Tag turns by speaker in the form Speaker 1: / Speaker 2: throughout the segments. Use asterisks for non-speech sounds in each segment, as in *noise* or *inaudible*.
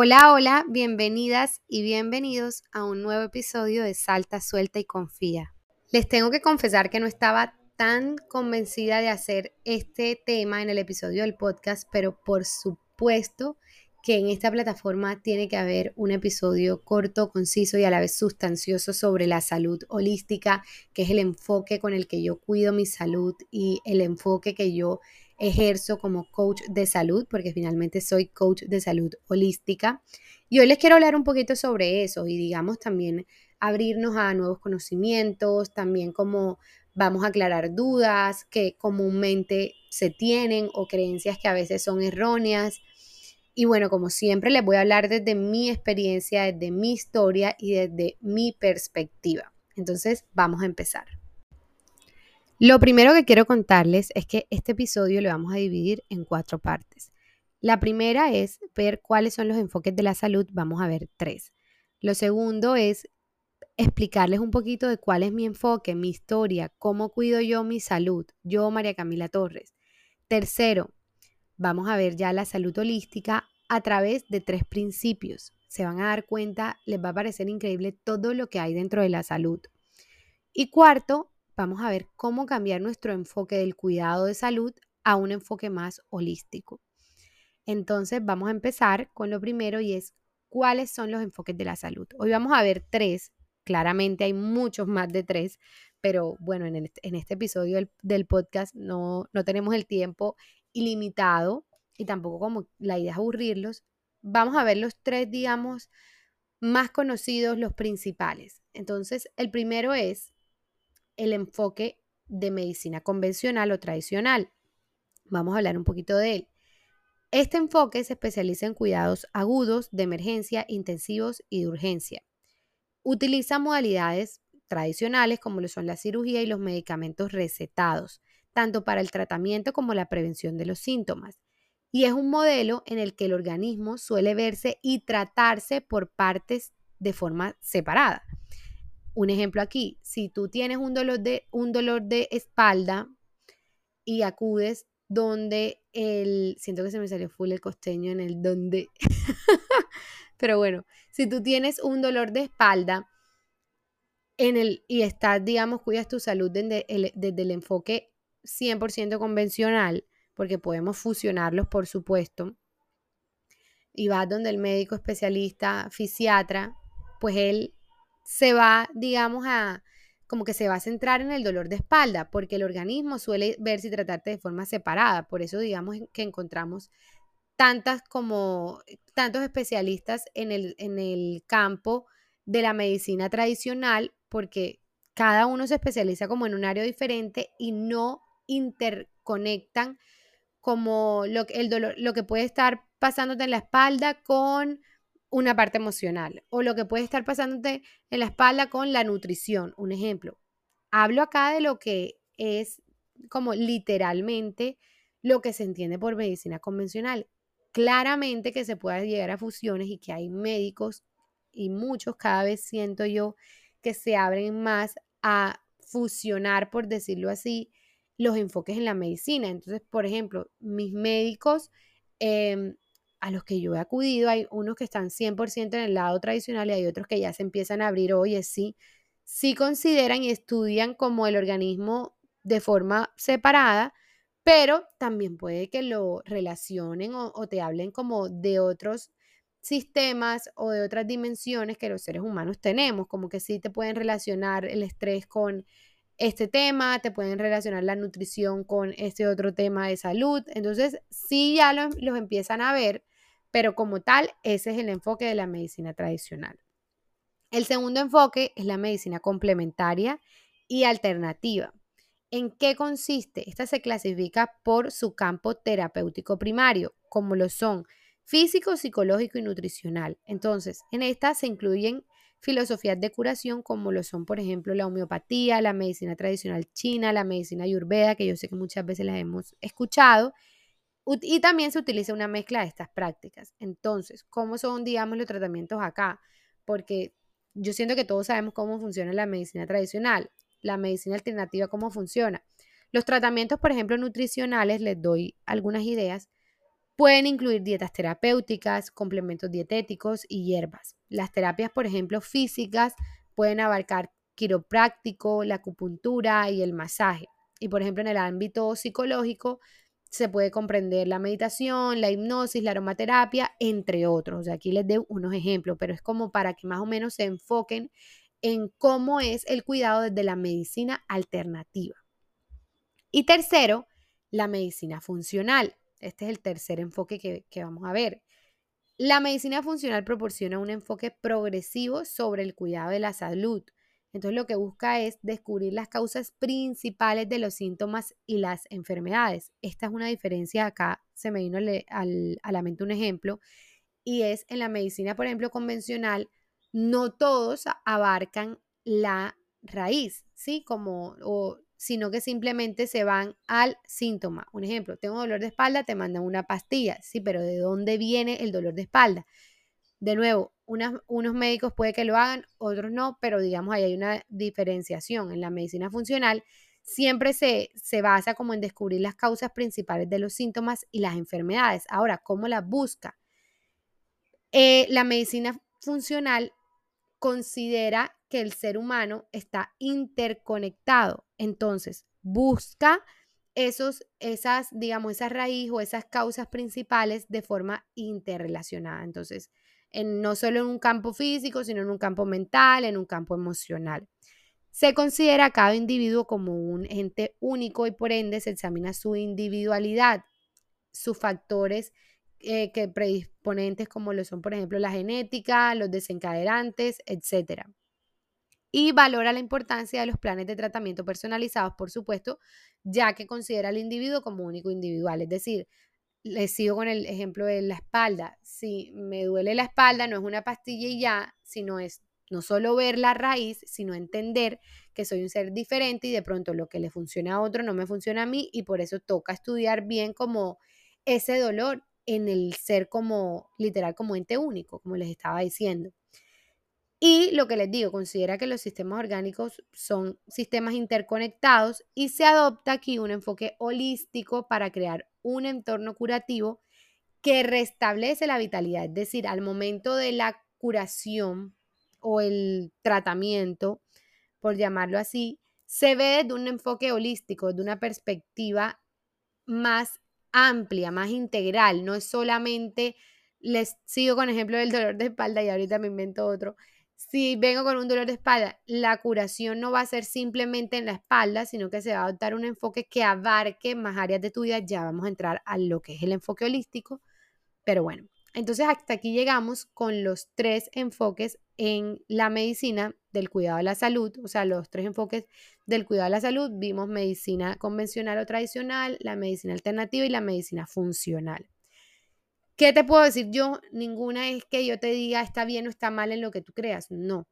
Speaker 1: Hola, hola, bienvenidas y bienvenidos a un nuevo episodio de Salta, Suelta y Confía. Les tengo que confesar que no estaba tan convencida de hacer este tema en el episodio del podcast, pero por supuesto que en esta plataforma tiene que haber un episodio corto, conciso y a la vez sustancioso sobre la salud holística, que es el enfoque con el que yo cuido mi salud y el enfoque que yo ejerzo como coach de salud, porque finalmente soy coach de salud holística. Y hoy les quiero hablar un poquito sobre eso y digamos también abrirnos a nuevos conocimientos, también como vamos a aclarar dudas que comúnmente se tienen o creencias que a veces son erróneas. Y bueno, como siempre, les voy a hablar desde mi experiencia, desde mi historia y desde mi perspectiva. Entonces, vamos a empezar. Lo primero que quiero contarles es que este episodio lo vamos a dividir en cuatro partes. La primera es ver cuáles son los enfoques de la salud. Vamos a ver tres. Lo segundo es explicarles un poquito de cuál es mi enfoque, mi historia, cómo cuido yo mi salud, yo María Camila Torres. Tercero, vamos a ver ya la salud holística a través de tres principios. Se van a dar cuenta, les va a parecer increíble todo lo que hay dentro de la salud. Y cuarto, vamos a ver cómo cambiar nuestro enfoque del cuidado de salud a un enfoque más holístico. Entonces vamos a empezar con lo primero y es cuáles son los enfoques de la salud. Hoy vamos a ver tres, claramente hay muchos más de tres, pero bueno, en, este episodio del, podcast no, no tenemos el tiempo ilimitado y tampoco como la idea es aburrirlos. Vamos a ver los tres, digamos, más conocidos, los principales. Entonces, el primero es el enfoque de medicina convencional o tradicional. Vamos a hablar un poquito de él. Este enfoque se especializa en cuidados agudos, de emergencia, intensivos y de urgencia. Utiliza modalidades tradicionales como lo son la cirugía y los medicamentos recetados, tanto para el tratamiento como la prevención de los síntomas. Y es un modelo en el que el organismo suele verse y tratarse por partes de forma separada. Un ejemplo aquí, si tú tienes un dolor de, un dolor de espalda y acudes donde el, siento que se me salió full el costeño en el donde, *laughs* pero bueno, si tú tienes un dolor de espalda en el, y estás, digamos, cuidas tu salud desde el, desde el enfoque 100% convencional, porque podemos fusionarlos, por supuesto, y vas donde el médico especialista, fisiatra, pues él se va, digamos, a como que se va a centrar en el dolor de espalda, porque el organismo suele verse y tratarte de forma separada. Por eso, digamos, que encontramos tantas como tantos especialistas en el, en el campo de la medicina tradicional, porque cada uno se especializa como en un área diferente y no interconectan como lo, el dolor, lo que puede estar pasándote en la espalda con una parte emocional o lo que puede estar pasándote en la espalda con la nutrición. Un ejemplo, hablo acá de lo que es como literalmente lo que se entiende por medicina convencional. Claramente que se puede llegar a fusiones y que hay médicos y muchos cada vez siento yo que se abren más a fusionar, por decirlo así, los enfoques en la medicina. Entonces, por ejemplo, mis médicos em, a los que yo he acudido, hay unos que están 100% en el lado tradicional y hay otros que ya se empiezan a abrir, oye, sí, sí consideran y estudian como el organismo de forma separada, pero también puede que lo relacionen o, te hablen como de otros sistemas o de otras dimensiones que los seres humanos tenemos, como que sí te pueden relacionar el estrés con este tema, te pueden relacionar la nutrición con este otro tema de salud. Entonces, sí ya los empiezan a ver, pero como tal, ese es el enfoque de la medicina tradicional. El segundo enfoque es la medicina complementaria y alternativa. ¿En qué consiste? Esta se clasifica por su campo terapéutico primario, como lo son físico, psicológico y nutricional. Entonces, en esta se incluyen filosofías de curación como lo son, por ejemplo, la homeopatía, la medicina tradicional china, la medicina ayurveda, que yo sé que muchas veces las hemos escuchado, y también se utiliza una mezcla de estas prácticas. Entonces, ¿cómo son, digamos, los tratamientos acá? Porque yo siento que todos sabemos cómo funciona la medicina tradicional, la medicina alternativa, cómo funciona. Los tratamientos, por ejemplo, nutricionales, les doy algunas ideas, Pueden incluir dietas terapéuticas, complementos dietéticos y hierbas. Las terapias, por ejemplo, físicas, pueden abarcar quiropráctico, la acupuntura y el masaje. Y por ejemplo, en el ámbito psicológico se puede comprender la meditación, la hipnosis, la aromaterapia, entre otros. aquí les doy unos ejemplos, pero es como para que más o menos se enfoquen en cómo es el cuidado desde la medicina alternativa. Y tercero, la medicina funcional. Este es el tercer enfoque que, que vamos a ver. La medicina funcional proporciona un enfoque progresivo sobre el cuidado de la salud. Entonces lo que busca es descubrir las causas principales de los síntomas y las enfermedades. Esta es una diferencia, acá se me vino a la mente un ejemplo, y es en la medicina, por ejemplo, convencional, no todos abarcan la raíz, ¿sí? Como, o sino que simplemente se van al síntoma. Un ejemplo, tengo dolor de espalda, te mandan una pastilla, sí, pero ¿de dónde viene el dolor de espalda? De nuevo, unos médicos puede que lo hagan, otros no, pero digamos ahí hay una diferenciación. En la medicina funcional siempre se, se basa como en descubrir las causas principales de los síntomas y las enfermedades. Ahora, ¿cómo las busca? Eh, la medicina funcional considera que el ser humano está interconectado. Entonces, busca esos, esas, digamos, esa raíz o esas causas principales de forma interrelacionada. Entonces, no solo en un campo físico, sino en un campo mental, en un campo emocional. Se considera a cada individuo como un ente único y por ende se examina su individualidad, sus factores eh, que predisponentes como lo son, por ejemplo, la genética, los desencadenantes, etc. Y valora la importancia de los planes de tratamiento personalizados, por supuesto, ya que considera al individuo como único individual. Es decir, les sigo con el ejemplo de la espalda. Si me duele la espalda, no es una pastilla y ya, sino es no solo ver la raíz, sino entender que soy un ser diferente y de pronto lo que le funciona a otro no me funciona a mí y por eso toca estudiar bien como ese dolor en el ser como literal como ente único, como les estaba diciendo. Y lo que les digo, considera que los sistemas orgánicos son sistemas interconectados y se adopta aquí un enfoque holístico para crear un entorno curativo que restablece la vitalidad. Es decir, al momento de la curación o el tratamiento, por llamarlo así, se ve desde un enfoque holístico, de una perspectiva más amplia, más integral, no es solamente, les sigo con ejemplo del dolor de espalda y ahorita me invento otro, si vengo con un dolor de espalda, la curación no va a ser simplemente en la espalda, sino que se va a adoptar un enfoque que abarque más áreas de tu vida, ya vamos a entrar a lo que es el enfoque holístico, pero bueno, entonces hasta aquí llegamos con los tres enfoques en la medicina del cuidado de la salud, o sea, los tres enfoques del cuidado de la salud. Vimos medicina convencional o tradicional, la medicina alternativa y la medicina funcional. ¿Qué te puedo decir yo? Ninguna es que yo te diga está bien o está mal en lo que tú creas, no.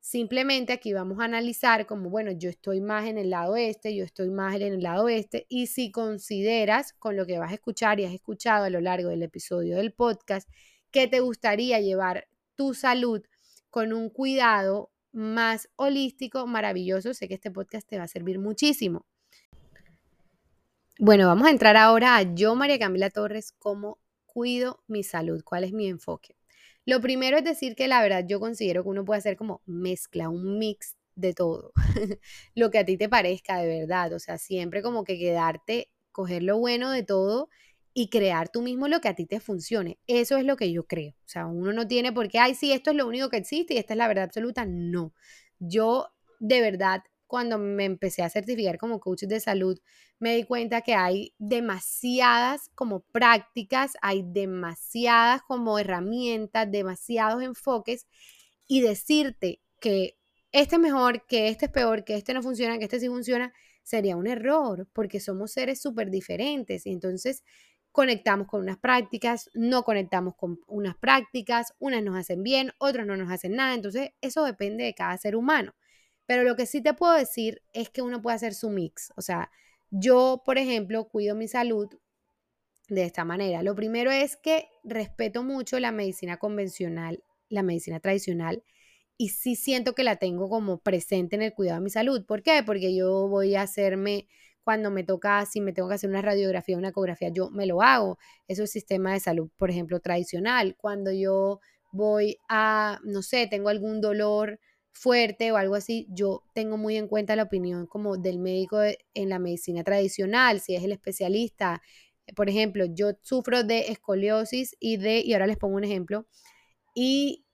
Speaker 1: Simplemente aquí vamos a analizar como, bueno, yo estoy más en el lado este, yo estoy más en el lado este, y si consideras con lo que vas a escuchar y has escuchado a lo largo del episodio del podcast, que te gustaría llevar tu salud con un cuidado más holístico, maravilloso, sé que este podcast te va a servir muchísimo. Bueno, vamos a entrar ahora a yo, María Camila Torres, cómo cuido mi salud, cuál es mi enfoque. Lo primero es decir que la verdad yo considero que uno puede hacer como mezcla, un mix de todo, *laughs* lo que a ti te parezca de verdad, o sea, siempre como que quedarte, coger lo bueno de todo y crear tú mismo lo que a ti te funcione. Eso es lo que yo creo. O sea, uno no tiene por qué, ay, sí, esto es lo único que existe y esta es la verdad absoluta. No. Yo de verdad cuando me empecé a certificar como coach de salud, me di cuenta que hay demasiadas como prácticas, hay demasiadas como herramientas, demasiados enfoques y decirte que este es mejor, que este es peor, que este no funciona, que este sí funciona, sería un error porque somos seres súper diferentes y entonces conectamos con unas prácticas, no conectamos con unas prácticas, unas nos hacen bien, otras no nos hacen nada, entonces eso depende de cada ser humano. Pero lo que sí te puedo decir es que uno puede hacer su mix. O sea, yo, por ejemplo, cuido mi salud de esta manera. Lo primero es que respeto mucho la medicina convencional, la medicina tradicional, y sí siento que la tengo como presente en el cuidado de mi salud. ¿Por qué? Porque yo voy a hacerme cuando me toca, si me tengo que hacer una radiografía, una ecografía, yo me lo hago. Eso es sistema de salud, por ejemplo, tradicional. Cuando yo voy a, no sé, tengo algún dolor fuerte o algo así, yo tengo muy en cuenta la opinión como del médico en la medicina tradicional, si es el especialista. Por ejemplo, yo sufro de escoliosis y de, y ahora les pongo un ejemplo, y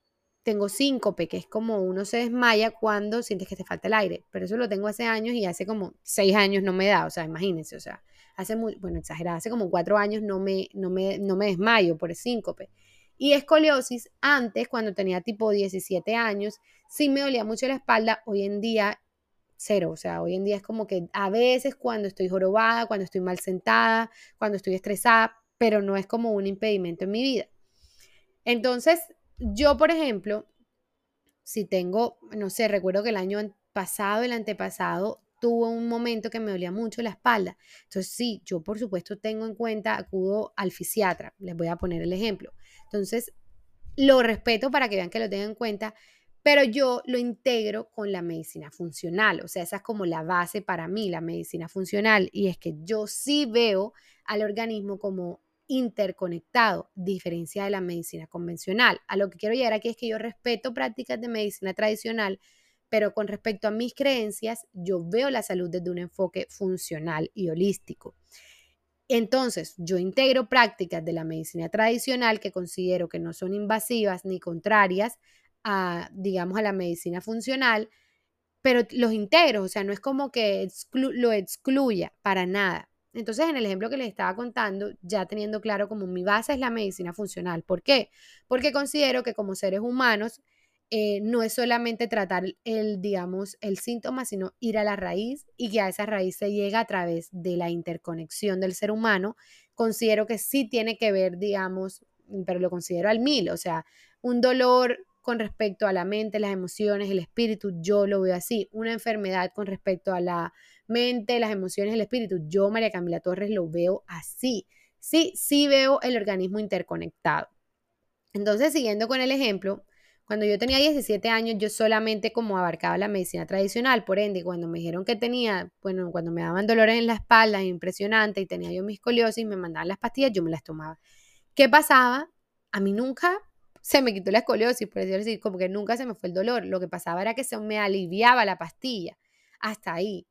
Speaker 1: tengo síncope, que es como uno se desmaya cuando sientes que te falta el aire, pero eso lo tengo hace años y hace como seis años no me da, o sea, imagínense, o sea, hace muy, bueno, exagerado, hace como cuatro años no me, no me, no me desmayo por el síncope. Y escoliosis, antes, cuando tenía tipo 17 años, sí me dolía mucho la espalda, hoy en día cero, o sea, hoy en día es como que a veces cuando estoy jorobada, cuando estoy mal sentada, cuando estoy estresada, pero no es como un impedimento en mi vida. Entonces, yo, por ejemplo, si tengo, no sé, recuerdo que el año pasado, el antepasado, tuvo un momento que me dolía mucho la espalda. Entonces, sí, yo por supuesto tengo en cuenta, acudo al fisiatra, les voy a poner el ejemplo. Entonces, lo respeto para que vean que lo tengan en cuenta, pero yo lo integro con la medicina funcional, o sea, esa es como la base para mí, la medicina funcional, y es que yo sí veo al organismo como interconectado, diferencia de la medicina convencional. A lo que quiero llegar aquí es que yo respeto prácticas de medicina tradicional, pero con respecto a mis creencias, yo veo la salud desde un enfoque funcional y holístico. Entonces, yo integro prácticas de la medicina tradicional que considero que no son invasivas ni contrarias a, digamos, a la medicina funcional, pero los integro, o sea, no es como que lo excluya para nada. Entonces, en el ejemplo que les estaba contando, ya teniendo claro como mi base es la medicina funcional. ¿Por qué? Porque considero que como seres humanos eh, no es solamente tratar el, digamos, el síntoma, sino ir a la raíz y que a esa raíz se llega a través de la interconexión del ser humano. Considero que sí tiene que ver, digamos, pero lo considero al mil, o sea, un dolor con respecto a la mente, las emociones, el espíritu, yo lo veo así. Una enfermedad con respecto a la mente, las emociones, el espíritu, yo, María Camila Torres, lo veo así. Sí, sí veo el organismo interconectado. Entonces, siguiendo con el ejemplo, cuando yo tenía 17 años, yo solamente como abarcaba la medicina tradicional, por ende, cuando me dijeron que tenía, bueno, cuando me daban dolores en la espalda, impresionante, y tenía yo mis escoliosis, me mandaban las pastillas, yo me las tomaba. ¿Qué pasaba? A mí nunca se me quitó la escoliosis, por decirlo así, como que nunca se me fue el dolor. Lo que pasaba era que se me aliviaba la pastilla. Hasta ahí.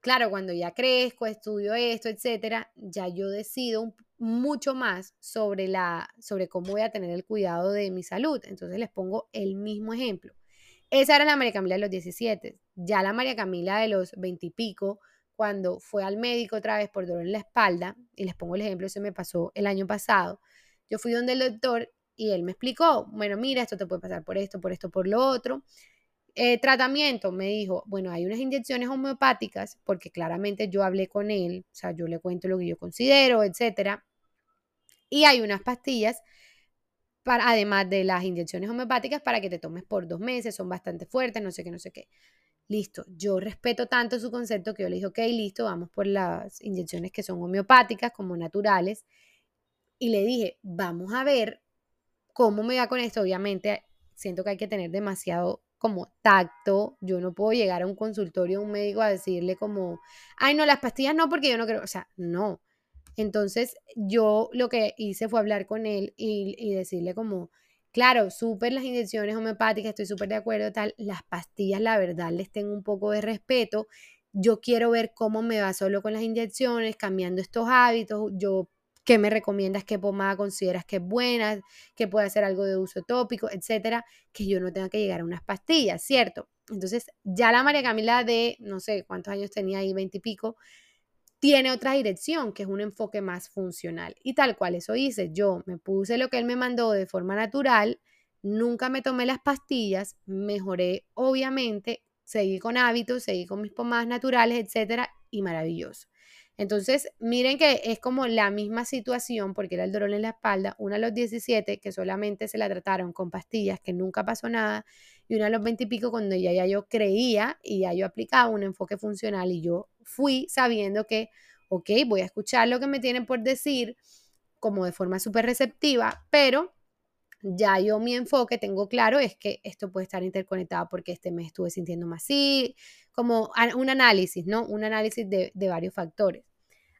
Speaker 1: Claro, cuando ya crezco, estudio esto, etcétera, ya yo decido mucho más sobre, la, sobre cómo voy a tener el cuidado de mi salud. Entonces les pongo el mismo ejemplo. Esa era la María Camila de los 17. Ya la María Camila de los 20 y pico, cuando fue al médico otra vez por dolor en la espalda, y les pongo el ejemplo, se me pasó el año pasado, yo fui donde el doctor y él me explicó, bueno, mira, esto te puede pasar por esto, por esto, por lo otro. Eh, tratamiento, me dijo, bueno, hay unas inyecciones homeopáticas, porque claramente yo hablé con él, o sea, yo le cuento lo que yo considero, etcétera. Y hay unas pastillas, para, además de las inyecciones homeopáticas, para que te tomes por dos meses, son bastante fuertes, no sé qué, no sé qué. Listo, yo respeto tanto su concepto que yo le dije, ok, listo, vamos por las inyecciones que son homeopáticas, como naturales. Y le dije, vamos a ver ¿Cómo me va con esto? Obviamente siento que hay que tener demasiado como tacto. Yo no puedo llegar a un consultorio, a un médico a decirle como, ay, no, las pastillas no, porque yo no creo, o sea, no. Entonces yo lo que hice fue hablar con él y, y decirle como, claro, súper las inyecciones homeopáticas, estoy súper de acuerdo, tal, las pastillas, la verdad, les tengo un poco de respeto. Yo quiero ver cómo me va solo con las inyecciones, cambiando estos hábitos. Yo qué me recomiendas, qué pomada consideras que es buena, que puede hacer algo de uso tópico, etcétera, que yo no tenga que llegar a unas pastillas, ¿cierto? Entonces, ya la María Camila de, no sé cuántos años tenía ahí, veintipico, tiene otra dirección, que es un enfoque más funcional. Y tal cual eso hice, yo me puse lo que él me mandó de forma natural, nunca me tomé las pastillas, mejoré, obviamente, seguí con hábitos, seguí con mis pomadas naturales, etcétera, y maravilloso. Entonces, miren que es como la misma situación, porque era el dolor en la espalda, una a los 17, que solamente se la trataron con pastillas, que nunca pasó nada, y una a los 20 y pico, cuando ya, ya yo creía y ya yo aplicaba un enfoque funcional y yo fui sabiendo que, ok, voy a escuchar lo que me tienen por decir, como de forma súper receptiva, pero ya yo mi enfoque tengo claro es que esto puede estar interconectado porque este mes estuve sintiendo más así, como un análisis, ¿no? Un análisis de, de varios factores.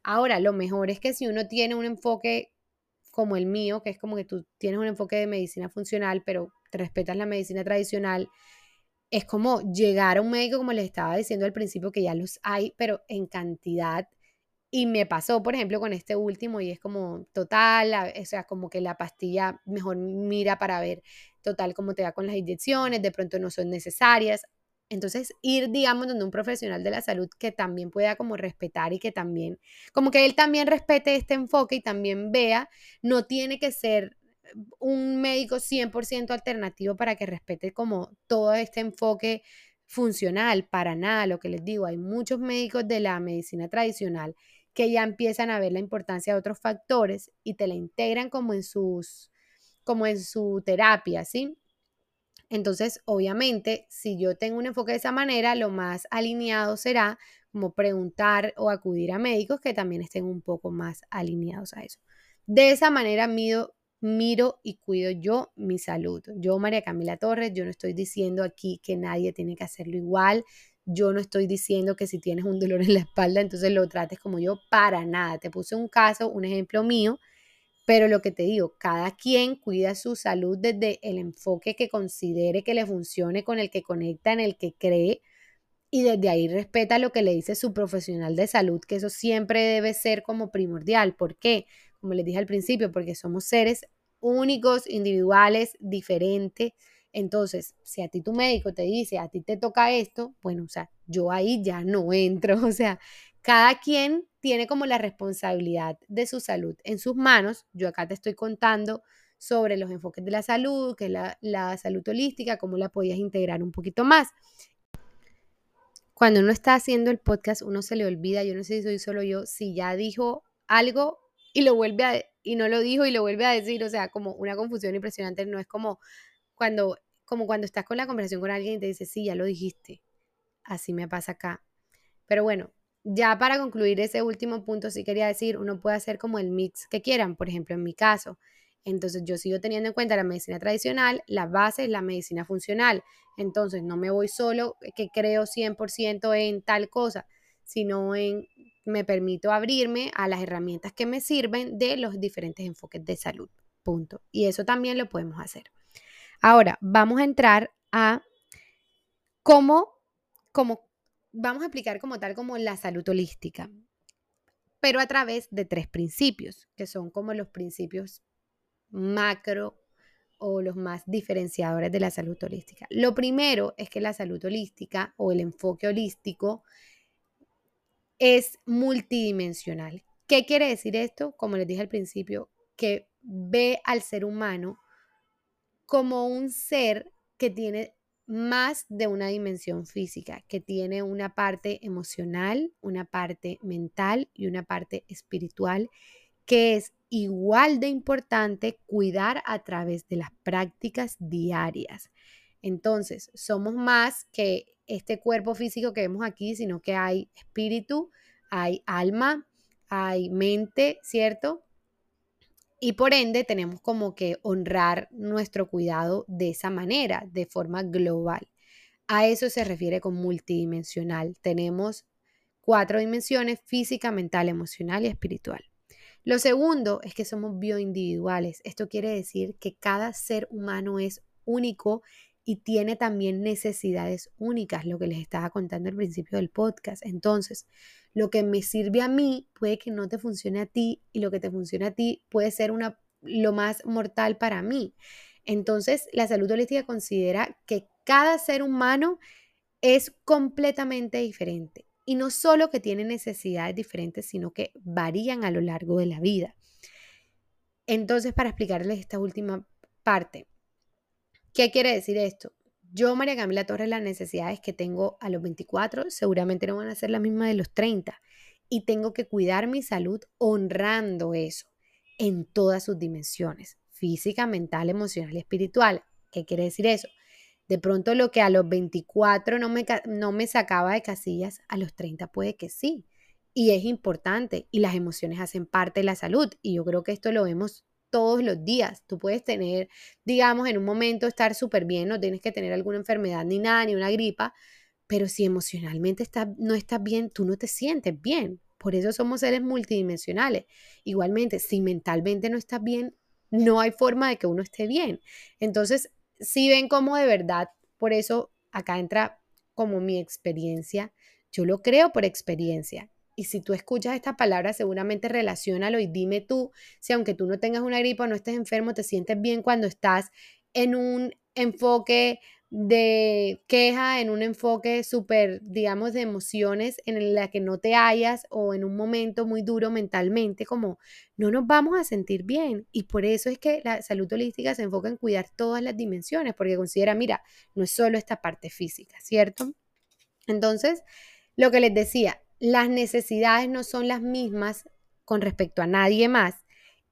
Speaker 1: Ahora, lo mejor es que si uno tiene un enfoque como el mío, que es como que tú tienes un enfoque de medicina funcional, pero te respetas la medicina tradicional, es como llegar a un médico, como les estaba diciendo al principio, que ya los hay, pero en cantidad. Y me pasó, por ejemplo, con este último, y es como total, o sea, como que la pastilla mejor mira para ver total cómo te va con las inyecciones, de pronto no son necesarias. Entonces, ir, digamos, donde un profesional de la salud que también pueda como respetar y que también, como que él también respete este enfoque y también vea, no tiene que ser un médico 100% alternativo para que respete como todo este enfoque funcional, para nada, lo que les digo, hay muchos médicos de la medicina tradicional que ya empiezan a ver la importancia de otros factores y te la integran como en sus como en su terapia, ¿sí? Entonces, obviamente, si yo tengo un enfoque de esa manera, lo más alineado será como preguntar o acudir a médicos que también estén un poco más alineados a eso. De esa manera mido, miro y cuido yo mi salud. Yo, María Camila Torres, yo no estoy diciendo aquí que nadie tiene que hacerlo igual. Yo no estoy diciendo que si tienes un dolor en la espalda, entonces lo trates como yo, para nada. Te puse un caso, un ejemplo mío, pero lo que te digo, cada quien cuida su salud desde el enfoque que considere que le funcione, con el que conecta, en el que cree, y desde ahí respeta lo que le dice su profesional de salud, que eso siempre debe ser como primordial. ¿Por qué? Como les dije al principio, porque somos seres únicos, individuales, diferentes. Entonces, si a ti tu médico te dice, a ti te toca esto, bueno, o sea, yo ahí ya no entro. *laughs* O sea, cada quien tiene como la responsabilidad de su salud en sus manos. Yo acá te estoy contando sobre los enfoques de la salud, que es la, salud holística, cómo la podías integrar un poquito más. Cuando uno está haciendo el podcast, uno se le olvida, yo no sé si soy solo yo, si ya dijo algo y lo vuelve a, y no lo dijo y lo vuelve a decir, o sea, como una confusión impresionante, no es como cuando, como cuando estás con la conversación con alguien y te dice, sí, ya lo dijiste, así me pasa acá. Pero bueno, ya para concluir ese último punto, sí quería decir, uno puede hacer como el mix que quieran, por ejemplo, en mi caso, entonces yo sigo teniendo en cuenta la medicina tradicional, la base es la medicina funcional. Entonces no me voy solo que creo 100% en tal cosa, sino en me permito abrirme a las herramientas que me sirven de los diferentes enfoques de salud. Punto. Y eso también lo podemos hacer. Ahora, vamos a entrar a cómo, cómo vamos a explicar como tal como la salud holística, pero a través de tres principios, que son como los principios macro o los más diferenciadores de la salud holística. Lo primero es que la salud holística o el enfoque holístico es multidimensional. ¿Qué quiere decir esto? Como les dije al principio, que ve al ser humano como un ser que tiene más de una dimensión física, que tiene una parte emocional, una parte mental y una parte espiritual, que es igual de importante cuidar a través de las prácticas diarias. Entonces, somos más que este cuerpo físico que vemos aquí, sino que hay espíritu, hay alma, hay mente, ¿cierto? Y por ende tenemos como que honrar nuestro cuidado de esa manera, de forma global. A eso se refiere con multidimensional. Tenemos cuatro dimensiones, física, mental, emocional y espiritual. Lo segundo es que somos bioindividuales. Esto quiere decir que cada ser humano es único y tiene también necesidades únicas, lo que les estaba contando al principio del podcast. Entonces, lo que me sirve a mí puede que no te funcione a ti y lo que te funcione a ti puede ser una, lo más mortal para mí. Entonces, la salud holística considera que cada ser humano es completamente diferente y no solo que tienen necesidades diferentes, sino que varían a lo largo de la vida. Entonces, para explicarles esta última parte, ¿qué quiere decir esto? Yo, María Camila Torres, las necesidades que tengo a los 24 seguramente no van a ser las mismas de los 30 y tengo que cuidar mi salud honrando eso en todas sus dimensiones, física, mental, emocional y espiritual. ¿Qué quiere decir eso? De pronto lo que a los 24 no me, no me sacaba de casillas, a los 30 puede que sí. Y es importante y las emociones hacen parte de la salud. Y yo creo que esto lo vemos todos los días. Tú puedes tener, digamos, en un momento estar súper bien, no tienes que tener alguna enfermedad ni nada, ni una gripa, pero si emocionalmente no estás bien, tú no te sientes bien. Por eso somos seres multidimensionales. Igualmente, si mentalmente no estás bien, no hay forma de que uno esté bien. Entonces, si ven cómo de verdad, por eso acá entra como mi experiencia, yo lo creo por experiencia. Y si tú escuchas estas palabras, seguramente relacionalo y dime tú si aunque tú no tengas una gripa o no estés enfermo, te sientes bien cuando estás en un enfoque de queja, en un enfoque súper, digamos, de emociones en la que no te hallas o en un momento muy duro mentalmente, como no nos vamos a sentir bien. Y por eso es que la salud holística se enfoca en cuidar todas las dimensiones, porque considera, mira, no es solo esta parte física, ¿cierto? Entonces, lo que les decía, las necesidades no son las mismas con respecto a nadie más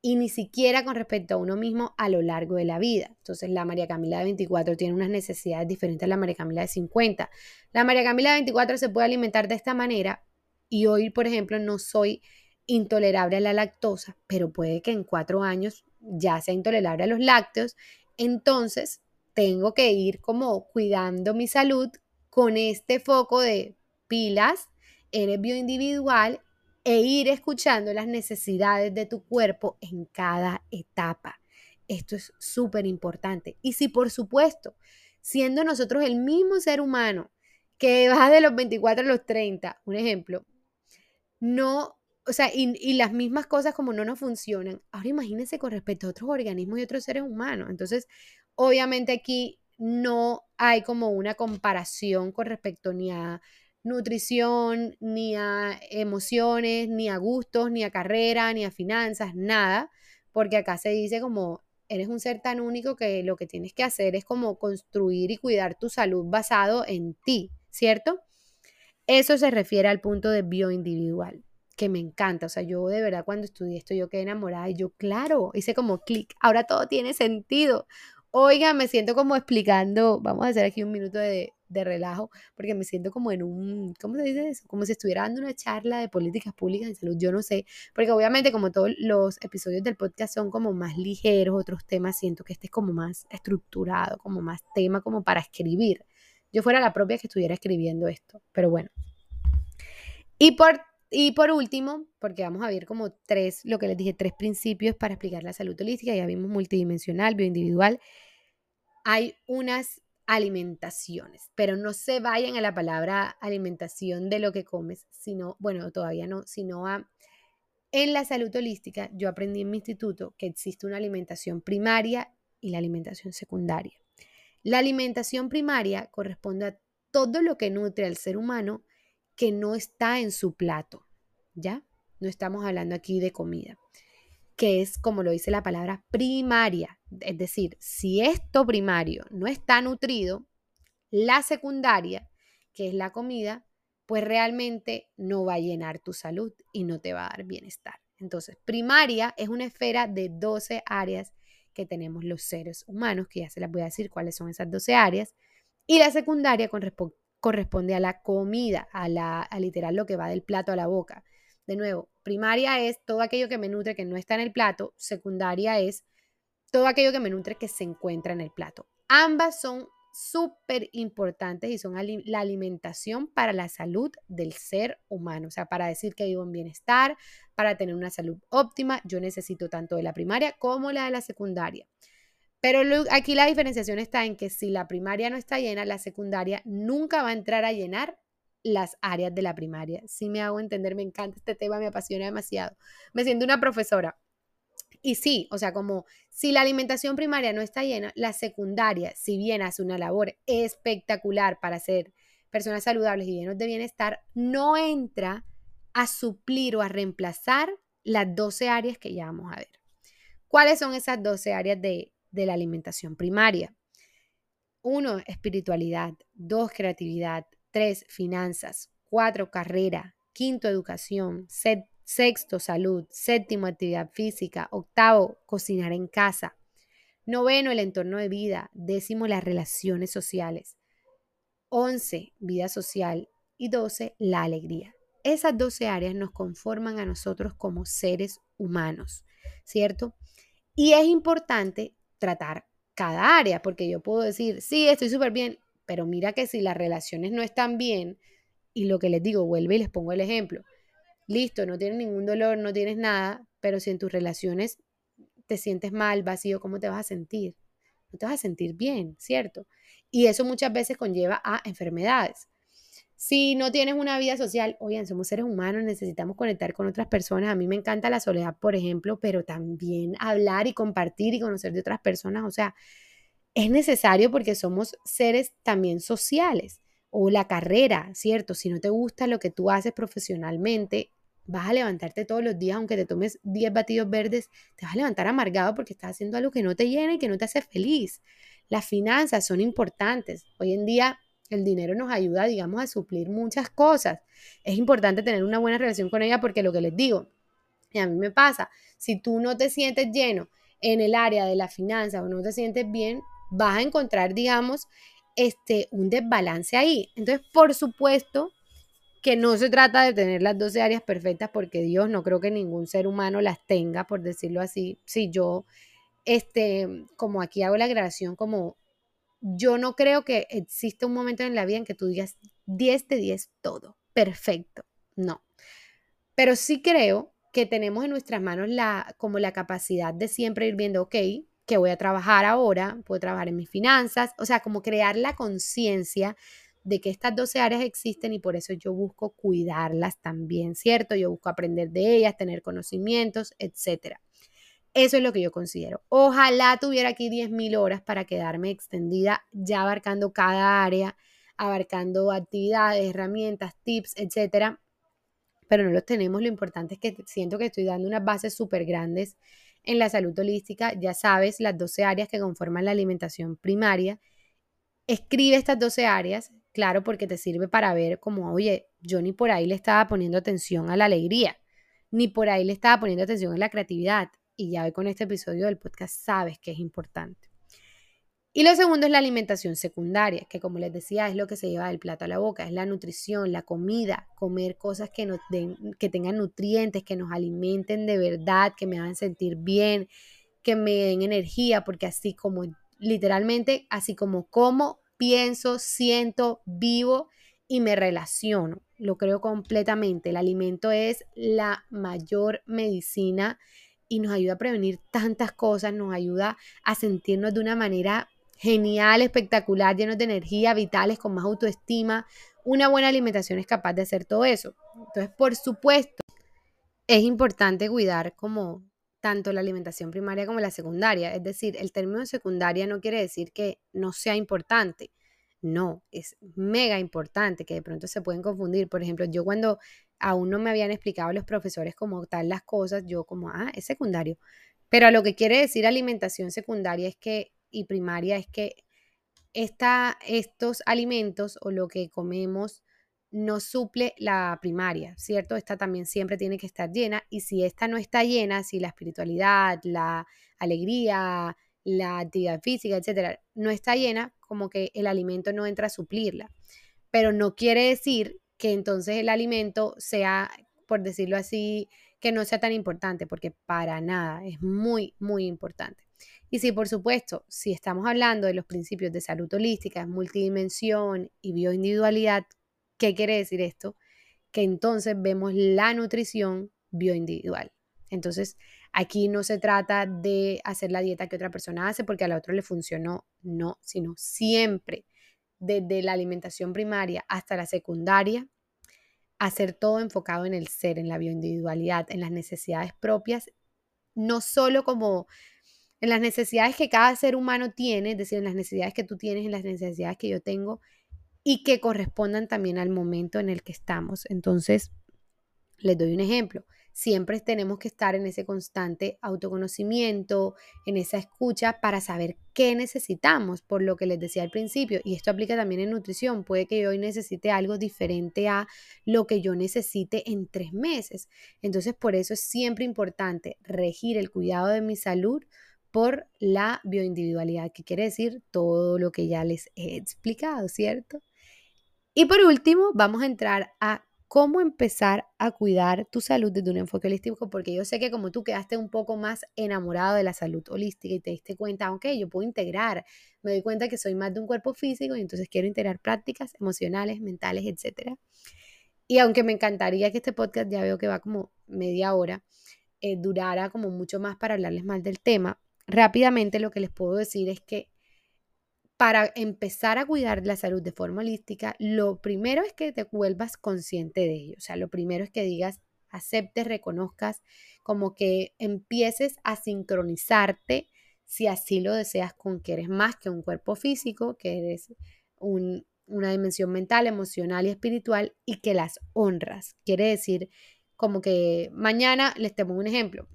Speaker 1: y ni siquiera con respecto a uno mismo a lo largo de la vida. Entonces, la María Camila de 24 tiene unas necesidades diferentes a la María Camila de 50. La María Camila de 24 se puede alimentar de esta manera y hoy, por ejemplo, no soy intolerable a la lactosa, pero puede que en cuatro años ya sea intolerable a los lácteos. Entonces, tengo que ir como cuidando mi salud con este foco de pilas, eres bioindividual e ir escuchando las necesidades de tu cuerpo en cada etapa. Esto es súper importante. Y si por supuesto, siendo nosotros el mismo ser humano que va de los 24 a los 30, un ejemplo, no, o sea, y, y, las mismas cosas como no nos funcionan, ahora imagínense con respecto a otros organismos y otros seres humanos. Entonces, obviamente aquí no hay como una comparación con respecto ni a nutrición, ni a emociones, ni a gustos, ni a carrera, ni a finanzas, nada, porque acá se dice como eres un ser tan único que lo que tienes que hacer es como construir y cuidar tu salud basado en ti, ¿cierto? Eso se refiere al punto de bioindividual, que me encanta. O sea, yo de verdad cuando estudié esto yo quedé enamorada y yo, claro, hice como clic, ahora todo tiene sentido. Oiga, me siento como explicando, vamos a hacer aquí un minuto de, de relajo, porque me siento como en un, ¿cómo se dice eso? Como si estuviera dando una charla de políticas públicas de salud, yo no sé, porque obviamente como todos los episodios del podcast son como más ligeros, otros temas, siento que este es como más estructurado, como más tema como para escribir. Yo fuera la propia que estuviera escribiendo esto, pero bueno. Y por y por último, porque vamos a ver como tres, lo que les dije, tres principios para explicar la salud holística, ya vimos multidimensional, bioindividual, hay unas alimentaciones, pero no se vayan a la palabra alimentación de lo que comes, sino, bueno, todavía no, sino a... En la salud holística, yo aprendí en mi instituto que existe una alimentación primaria y la alimentación secundaria. La alimentación primaria corresponde a todo lo que nutre al ser humano que no está en su plato, ¿ya? No estamos hablando aquí de comida, que es como lo dice la palabra primaria. Es decir, si esto primario no está nutrido, la secundaria, que es la comida, pues realmente no va a llenar tu salud y no te va a dar bienestar. Entonces, primaria es una esfera de 12 áreas que tenemos los seres humanos, que ya se las voy a decir cuáles son esas 12 áreas. Y la secundaria corresponde a la comida, a, la, a literal lo que va del plato a la boca. De nuevo, primaria es todo aquello que me nutre que no está en el plato, secundaria es todo aquello que me nutre que se encuentra en el plato. Ambas son súper importantes y son la alimentación para la salud del ser humano, o sea, para decir que vivo en bienestar, para tener una salud óptima, yo necesito tanto de la primaria como la de la secundaria. Pero aquí la diferenciación está en que si la primaria no está llena, la secundaria nunca va a entrar a llenar las áreas de la primaria. Si me hago entender, me encanta este tema, me apasiona demasiado. Me siento una profesora. Y sí, o sea, como si la alimentación primaria no está llena, la secundaria, si bien hace una labor espectacular para ser personas saludables y llenos de bienestar, no entra a suplir o a reemplazar las 12 áreas que ya vamos a ver. ¿Cuáles son esas 12 áreas de, de la alimentación primaria? Uno, espiritualidad. Dos, creatividad. Tres, finanzas. Cuatro, carrera. Quinto, educación. Sexto, salud. Séptimo, actividad física. Octavo, cocinar en casa. Noveno, el entorno de vida. Décimo, las relaciones sociales. Once, vida social. Y doce, la alegría. Esas doce áreas nos conforman a nosotros como seres humanos, ¿cierto? Y es importante tratar cada área, porque yo puedo decir, sí, estoy súper bien, pero mira que si las relaciones no están bien, y lo que les digo, vuelve y les pongo el ejemplo. Listo, no tienes ningún dolor, no tienes nada, pero si en tus relaciones te sientes mal, vacío, ¿cómo te vas a sentir? No te vas a sentir bien, ¿cierto? Y eso muchas veces conlleva a enfermedades. Si no tienes una vida social, oigan, somos seres humanos, necesitamos conectar con otras personas. A mí me encanta la soledad, por ejemplo, pero también hablar y compartir y conocer de otras personas. O sea, es necesario porque somos seres también sociales. O la carrera, ¿cierto? Si no te gusta lo que tú haces profesionalmente, vas a levantarte todos los días, aunque te tomes 10 batidos verdes, te vas a levantar amargado porque estás haciendo algo que no te llena y que no te hace feliz. Las finanzas son importantes. Hoy en día el dinero nos ayuda, digamos, a suplir muchas cosas. Es importante tener una buena relación con ella porque lo que les digo, y a mí me pasa, si tú no te sientes lleno en el área de la finanza o no te sientes bien, vas a encontrar, digamos, este, un desbalance ahí. Entonces, por supuesto que no se trata de tener las 12 áreas perfectas porque Dios no creo que ningún ser humano las tenga, por decirlo así. Si yo, este, como aquí hago la grabación, como yo no creo que exista un momento en la vida en que tú digas 10 de 10 todo, perfecto, no. Pero sí creo que tenemos en nuestras manos la, como la capacidad de siempre ir viendo, ok, que voy a trabajar ahora, puedo trabajar en mis finanzas, o sea, como crear la conciencia de que estas 12 áreas existen y por eso yo busco cuidarlas también, ¿cierto? Yo busco aprender de ellas, tener conocimientos, etcétera. Eso es lo que yo considero. Ojalá tuviera aquí 10.000 horas para quedarme extendida, ya abarcando cada área, abarcando actividades, herramientas, tips, etcétera. Pero no los tenemos. Lo importante es que siento que estoy dando unas bases súper grandes en la salud holística. Ya sabes, las 12 áreas que conforman la alimentación primaria. Escribe estas 12 áreas, claro, porque te sirve para ver como, oye, yo ni por ahí le estaba poniendo atención a la alegría, ni por ahí le estaba poniendo atención a la creatividad y ya hoy con este episodio del podcast sabes que es importante. Y lo segundo es la alimentación secundaria, que como les decía es lo que se lleva del plato a la boca, es la nutrición, la comida, comer cosas que, nos den, que tengan nutrientes, que nos alimenten de verdad, que me hagan sentir bien, que me den energía, porque así como literalmente, así como como, pienso, siento, vivo y me relaciono. Lo creo completamente. El alimento es la mayor medicina y nos ayuda a prevenir tantas cosas, nos ayuda a sentirnos de una manera genial, espectacular, llenos de energía, vitales, con más autoestima. Una buena alimentación es capaz de hacer todo eso. Entonces, por supuesto, es importante cuidar como tanto la alimentación primaria como la secundaria. Es decir, el término secundaria no quiere decir que no sea importante. No, es mega importante, que de pronto se pueden confundir. Por ejemplo, yo cuando aún no me habían explicado los profesores como tal las cosas, yo como, ah, es secundario. Pero a lo que quiere decir alimentación secundaria es que, y primaria es que esta, estos alimentos o lo que comemos no suple la primaria, ¿cierto? Esta también siempre tiene que estar llena y si esta no está llena, si la espiritualidad, la alegría, la actividad física, etcétera, no está llena, como que el alimento no entra a suplirla. Pero no quiere decir que entonces el alimento sea, por decirlo así, que no sea tan importante, porque para nada es muy, muy importante. Y sí, por supuesto, si estamos hablando de los principios de salud holística, multidimensión y bioindividualidad, ¿qué quiere decir esto? Que entonces vemos la nutrición bioindividual. Entonces, aquí no se trata de hacer la dieta que otra persona hace porque a la otra le funcionó, no, sino siempre desde la alimentación primaria hasta la secundaria, hacer todo enfocado en el ser, en la bioindividualidad, en las necesidades propias, no solo como en las necesidades que cada ser humano tiene, es decir, en las necesidades que tú tienes, en las necesidades que yo tengo, y que correspondan también al momento en el que estamos. Entonces, les doy un ejemplo siempre tenemos que estar en ese constante autoconocimiento, en esa escucha para saber qué necesitamos, por lo que les decía al principio, y esto aplica también en nutrición, puede que hoy necesite algo diferente a lo que yo necesite en tres meses. Entonces, por eso es siempre importante regir el cuidado de mi salud por la bioindividualidad, que quiere decir todo lo que ya les he explicado, ¿cierto? Y por último, vamos a entrar a cómo empezar a cuidar tu salud desde un enfoque holístico, porque yo sé que como tú quedaste un poco más enamorado de la salud holística y te diste cuenta, ok, yo puedo integrar, me doy cuenta que soy más de un cuerpo físico y entonces quiero integrar prácticas emocionales, mentales, etc. Y aunque me encantaría que este podcast, ya veo que va como media hora, eh, durara como mucho más para hablarles más del tema, rápidamente lo que les puedo decir es que para empezar a cuidar la salud de forma holística, lo primero es que te vuelvas consciente de ello. O sea, lo primero es que digas, aceptes, reconozcas, como que empieces a sincronizarte, si así lo deseas, con que eres más que un cuerpo físico, que eres una dimensión mental, emocional y espiritual y que las honras. Quiere decir, como que mañana, les tengo un ejemplo,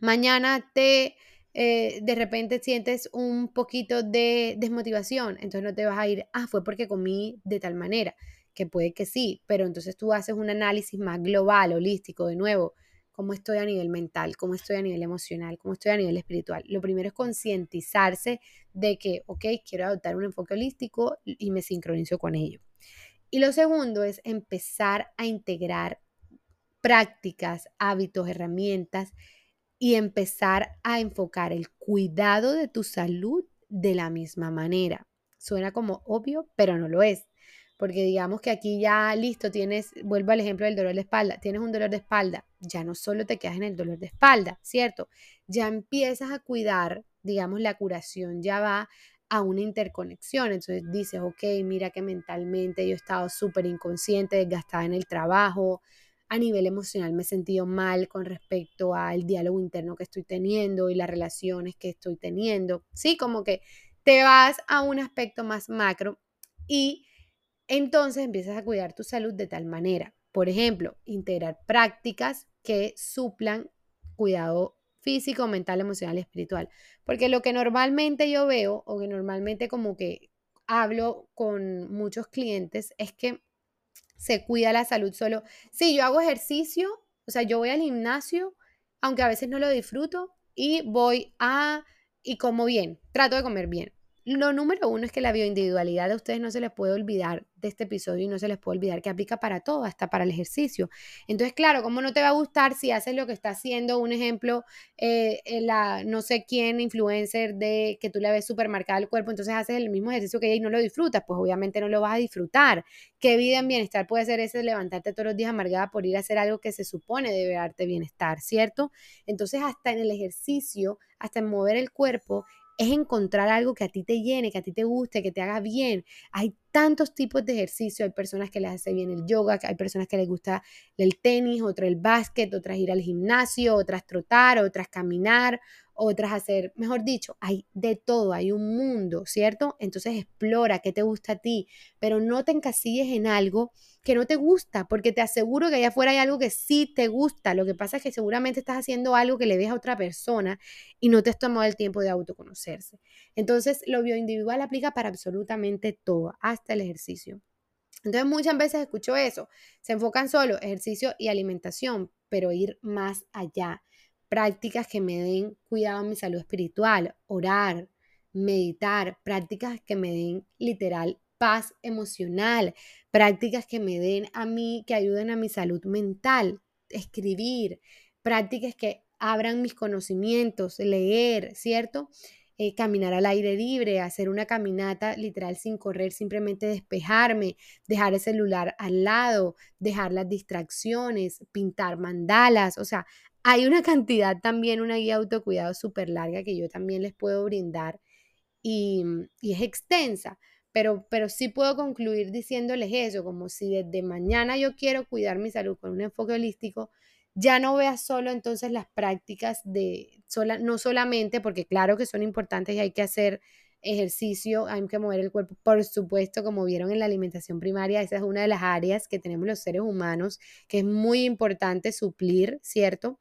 Speaker 1: mañana te eh, de repente sientes un poquito de desmotivación, entonces no te vas a ir, ah, fue porque comí de tal manera, que puede que sí, pero entonces tú haces un análisis más global, holístico, de nuevo, cómo estoy a nivel mental, cómo estoy a nivel emocional, cómo estoy a nivel espiritual. Lo primero es concientizarse de que, ok, quiero adoptar un enfoque holístico y me sincronizo con ello. Y lo segundo es empezar a integrar prácticas, hábitos, herramientas y empezar a enfocar el cuidado de tu salud de la misma manera. Suena como obvio, pero no lo es. Porque digamos que aquí ya listo, tienes, vuelvo al ejemplo del dolor de espalda, tienes un dolor de espalda, ya no solo te quedas en el dolor de espalda, ¿cierto? Ya empiezas a cuidar, digamos, la curación ya va a una interconexión. Entonces dices, ok, mira que mentalmente yo he estado súper inconsciente, desgastada en el trabajo, a nivel emocional me he sentido mal con respecto al diálogo interno que estoy teniendo y las relaciones que estoy teniendo. Sí, como que te vas a un aspecto más macro y entonces empiezas a cuidar tu salud de tal manera. Por ejemplo, integrar prácticas que suplan cuidado físico, mental, emocional y espiritual. Porque lo que normalmente yo veo o que normalmente como que hablo con muchos clientes es que se cuida la salud solo. Sí, yo hago ejercicio, o sea, yo voy al gimnasio, aunque a veces no lo disfruto, y voy a, y como bien, trato de comer bien. Lo número uno es que la bioindividualidad de ustedes no se les puede olvidar de este episodio y no se les puede olvidar que aplica para todo, hasta para el ejercicio. Entonces, claro, ¿cómo no te va a gustar si haces lo que está haciendo? Un ejemplo, eh, la no sé quién influencer de que tú le ves súper marcada el cuerpo, entonces haces el mismo ejercicio que ella y no lo disfrutas, pues obviamente no lo vas a disfrutar. ¿Qué vida en bienestar puede ser ese levantarte todos los días amargada por ir a hacer algo que se supone debe darte bienestar, ¿cierto? Entonces, hasta en el ejercicio, hasta en mover el cuerpo, es encontrar algo que a ti te llene, que a ti te guste, que te haga bien. Hay tantos tipos de ejercicio, hay personas que les hace bien el yoga, hay personas que les gusta el tenis, otras el básquet, otras ir al gimnasio, otras trotar, otras caminar, otras hacer, mejor dicho, hay de todo, hay un mundo, ¿cierto? Entonces explora qué te gusta a ti, pero no te encasilles en algo que no te gusta, porque te aseguro que allá afuera hay algo que sí te gusta. Lo que pasa es que seguramente estás haciendo algo que le ves a otra persona y no te has tomado el tiempo de autoconocerse. Entonces, lo bioindividual aplica para absolutamente todo, hasta el ejercicio. Entonces, muchas veces escucho eso. Se enfocan solo ejercicio y alimentación, pero ir más allá prácticas que me den cuidado a mi salud espiritual, orar, meditar, prácticas que me den literal paz emocional, prácticas que me den a mí, que ayuden a mi salud mental, escribir, prácticas que abran mis conocimientos, leer, ¿cierto? Eh, caminar al aire libre, hacer una caminata literal sin correr, simplemente despejarme, dejar el celular al lado, dejar las distracciones, pintar mandalas, o sea, hay una cantidad también, una guía de autocuidado súper larga que yo también les puedo brindar y, y, es extensa, pero, pero sí puedo concluir diciéndoles eso, como si desde mañana yo quiero cuidar mi salud con un enfoque holístico, ya no veas solo entonces las prácticas de, sola, no solamente, porque claro que son importantes y hay que hacer ejercicio, hay que mover el cuerpo, por supuesto, como vieron en la alimentación primaria, esa es una de las áreas que tenemos los seres humanos, que es muy importante suplir, ¿cierto?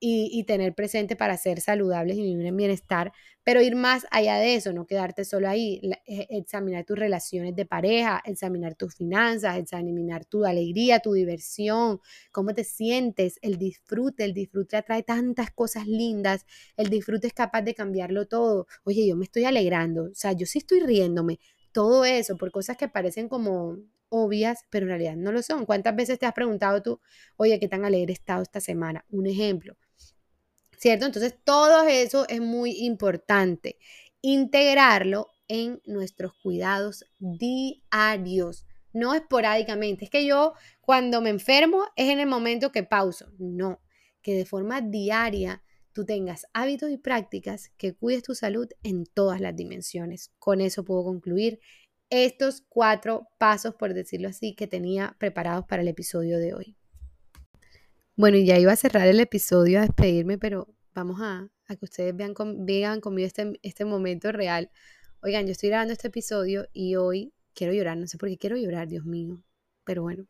Speaker 1: Y, tener presente para ser saludables y vivir en bienestar, pero ir más allá de eso, no quedarte solo ahí, e, examinar tus relaciones de pareja, examinar tus finanzas, examinar tu alegría, tu diversión, cómo te sientes, el disfrute, el disfrute atrae tantas cosas lindas, el disfrute es capaz de cambiarlo todo. Oye, yo me estoy alegrando, o sea, yo sí estoy riéndome, todo eso por cosas que parecen como obvias, pero en realidad no lo son. ¿Cuántas veces te has preguntado tú, oye, qué tan alegre he estado esta semana? Un ejemplo. ¿Cierto? Entonces, todo eso es muy importante. Integrarlo en nuestros cuidados diarios, no esporádicamente. Es que yo cuando me enfermo es en el momento que pauso. No, que de forma diaria tú tengas hábitos y prácticas que cuides tu salud en todas las dimensiones. Con eso puedo concluir estos cuatro pasos, por decirlo así, que tenía preparados para el episodio de hoy. Bueno, y ya iba a cerrar el episodio, a despedirme, pero vamos a, que ustedes vean, vean conmigo este, este momento real. Oigan, yo estoy grabando este episodio y hoy quiero llorar, no sé por qué quiero llorar, Dios mío, pero bueno.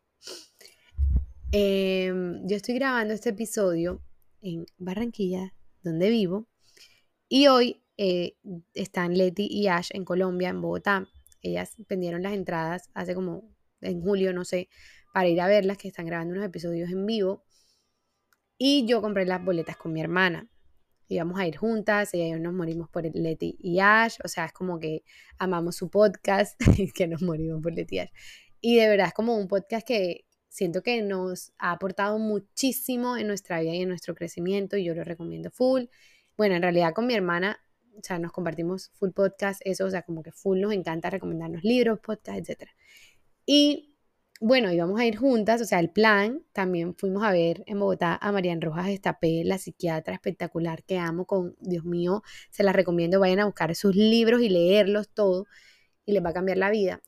Speaker 1: Em, yo estoy grabando este episodio en Barranquilla, donde vivo, y hoy eh, están Leti y Ash en Colombia, en Bogotá. Ellas vendieron las entradas hace como en julio, no sé, para ir a verlas, que están grabando unos episodios en vivo. Y yo compré las boletas con mi hermana. Íbamos a ir juntas, y ahí nos morimos por Leti y Ash. O sea, es como que amamos su podcast *laughs* que nos morimos por Leti y Ash. Y de verdad es como un podcast que siento que nos ha aportado muchísimo en nuestra vida y en nuestro crecimiento y yo lo recomiendo full. Bueno, en realidad con mi hermana, o sea, nos compartimos full podcast, eso, o sea, como que full nos encanta recomendarnos libros, podcasts, etc. Y bueno, íbamos a ir juntas, o sea, el plan, también fuimos a ver en Bogotá a Marian Rojas Estapé, la psiquiatra espectacular que amo con, Dios mío, se la recomiendo, vayan a buscar sus libros y leerlos todo y les va a cambiar la vida.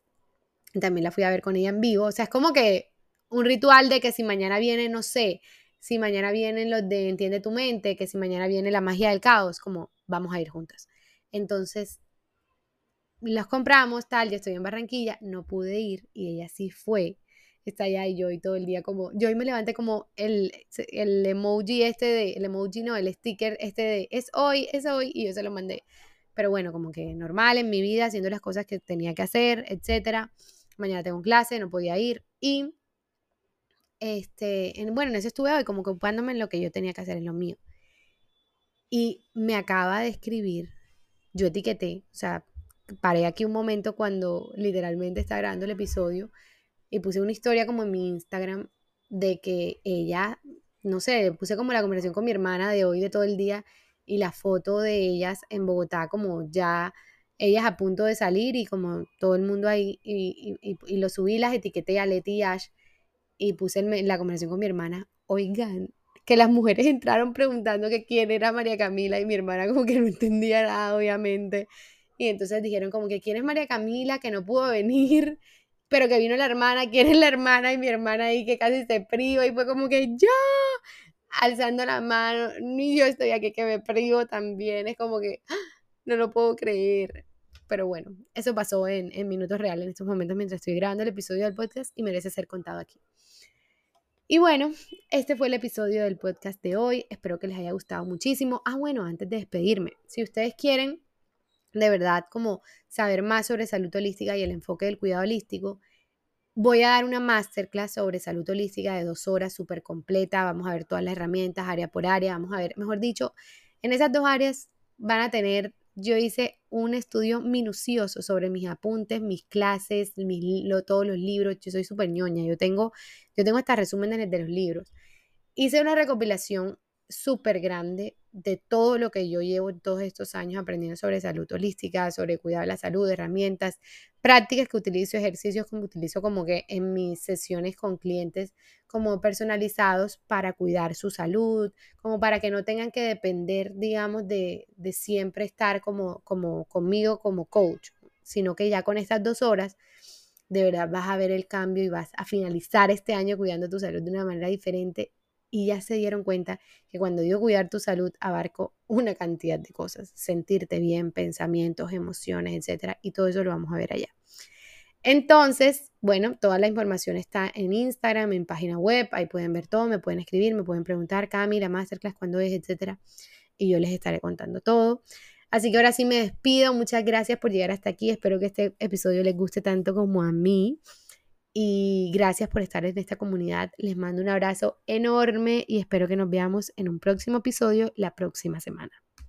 Speaker 1: También la fui a ver con ella en vivo, o sea, es como que un ritual de que si mañana viene, no sé, si mañana vienen los de Entiende tu mente, que si mañana viene la magia del caos, como vamos a ir juntas. Entonces, los compramos, tal, yo estoy en Barranquilla, no pude ir y ella sí fue. Está allá y yo y todo el día como, yo hoy me levanté como el, el emoji este de, el emoji no, el sticker este de, es hoy, es hoy, y yo se lo mandé. Pero bueno, como que normal en mi vida, haciendo las cosas que tenía que hacer, etcétera. Mañana tengo clase, no podía ir. Y este, en, bueno, en eso estuve hoy como ocupándome en lo que yo tenía que hacer, en lo mío. Y me acaba de escribir, yo etiqueté, o sea, paré aquí un momento cuando literalmente está grabando el episodio y puse una historia como en mi Instagram de que ella, no sé, puse como la conversación con mi hermana de hoy, de todo el día, y la foto de ellas en Bogotá, como ya ellas a punto de salir y como todo el mundo ahí, y, y lo subí, las etiqueté a Leti y Ash y puse la conversación con mi hermana, oigan, que las mujeres entraron preguntando que quién era María Camila y mi hermana como que no entendía nada, obviamente. Y entonces dijeron como que quién es María Camila, que no pudo venir, pero que vino la hermana, quién es la hermana y mi hermana ahí que casi se priva y fue como que ya, alzando la mano, ni yo estoy aquí que me privo también, es como que ¡ah! no lo puedo creer. Pero bueno, eso pasó en, en minutos reales en estos momentos mientras estoy grabando el episodio del podcast y merece ser contado aquí. Y bueno, este fue el episodio del podcast de hoy. Espero que les haya gustado muchísimo. Ah, bueno, antes de despedirme, si ustedes quieren de verdad como saber más sobre salud holística y el enfoque del cuidado holístico, voy a dar una masterclass sobre salud holística de dos horas súper completa. Vamos a ver todas las herramientas, área por área. Vamos a ver, mejor dicho, en esas dos áreas van a tener yo hice un estudio minucioso sobre mis apuntes, mis clases, mis, todos los libros. Yo soy súper ñoña. Yo tengo, yo tengo hasta resúmenes de los libros. Hice una recopilación súper grande de todo lo que yo llevo todos estos años aprendiendo sobre salud holística, sobre cuidado de la salud, herramientas, prácticas que utilizo, ejercicios que utilizo como que en mis sesiones con clientes como personalizados para cuidar su salud, como para que no tengan que depender, digamos, de, de siempre estar como, como conmigo como coach, sino que ya con estas dos horas de verdad vas a ver el cambio y vas a finalizar este año cuidando tu salud de una manera diferente y ya se dieron cuenta que cuando digo cuidar tu salud abarco una cantidad de cosas, sentirte bien, pensamientos, emociones, etcétera, y todo eso lo vamos a ver allá. Entonces, bueno, toda la información está en Instagram, en página web, ahí pueden ver todo, me pueden escribir, me pueden preguntar, Camila, Masterclass, cuándo es, etcétera, y yo les estaré contando todo. Así que ahora sí me despido, muchas gracias por llegar hasta aquí, espero que este episodio les guste tanto como a mí y gracias por estar en esta comunidad. Les mando un abrazo enorme y espero que nos veamos en un próximo episodio la próxima semana.